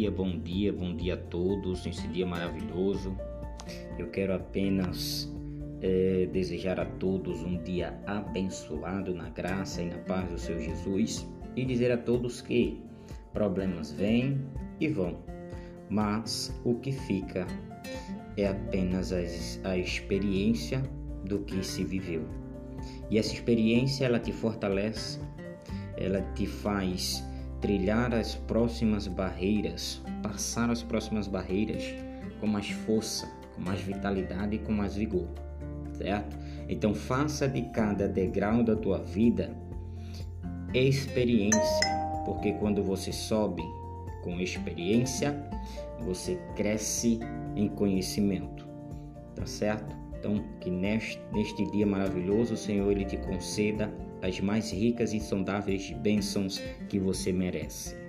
dia, bom dia, bom dia a todos nesse dia maravilhoso. Eu quero apenas é, desejar a todos um dia abençoado na graça e na paz do Senhor Jesus e dizer a todos que problemas vêm e vão, mas o que fica é apenas a, a experiência do que se viveu. E essa experiência ela te fortalece, ela te faz trilhar as próximas barreiras, passar as próximas barreiras com mais força, com mais vitalidade e com mais vigor, certo? Então faça de cada degrau da tua vida experiência, porque quando você sobe com experiência, você cresce em conhecimento, tá certo? Então, que neste, neste dia maravilhoso, o Senhor ele te conceda as mais ricas e insondáveis bênçãos que você merece.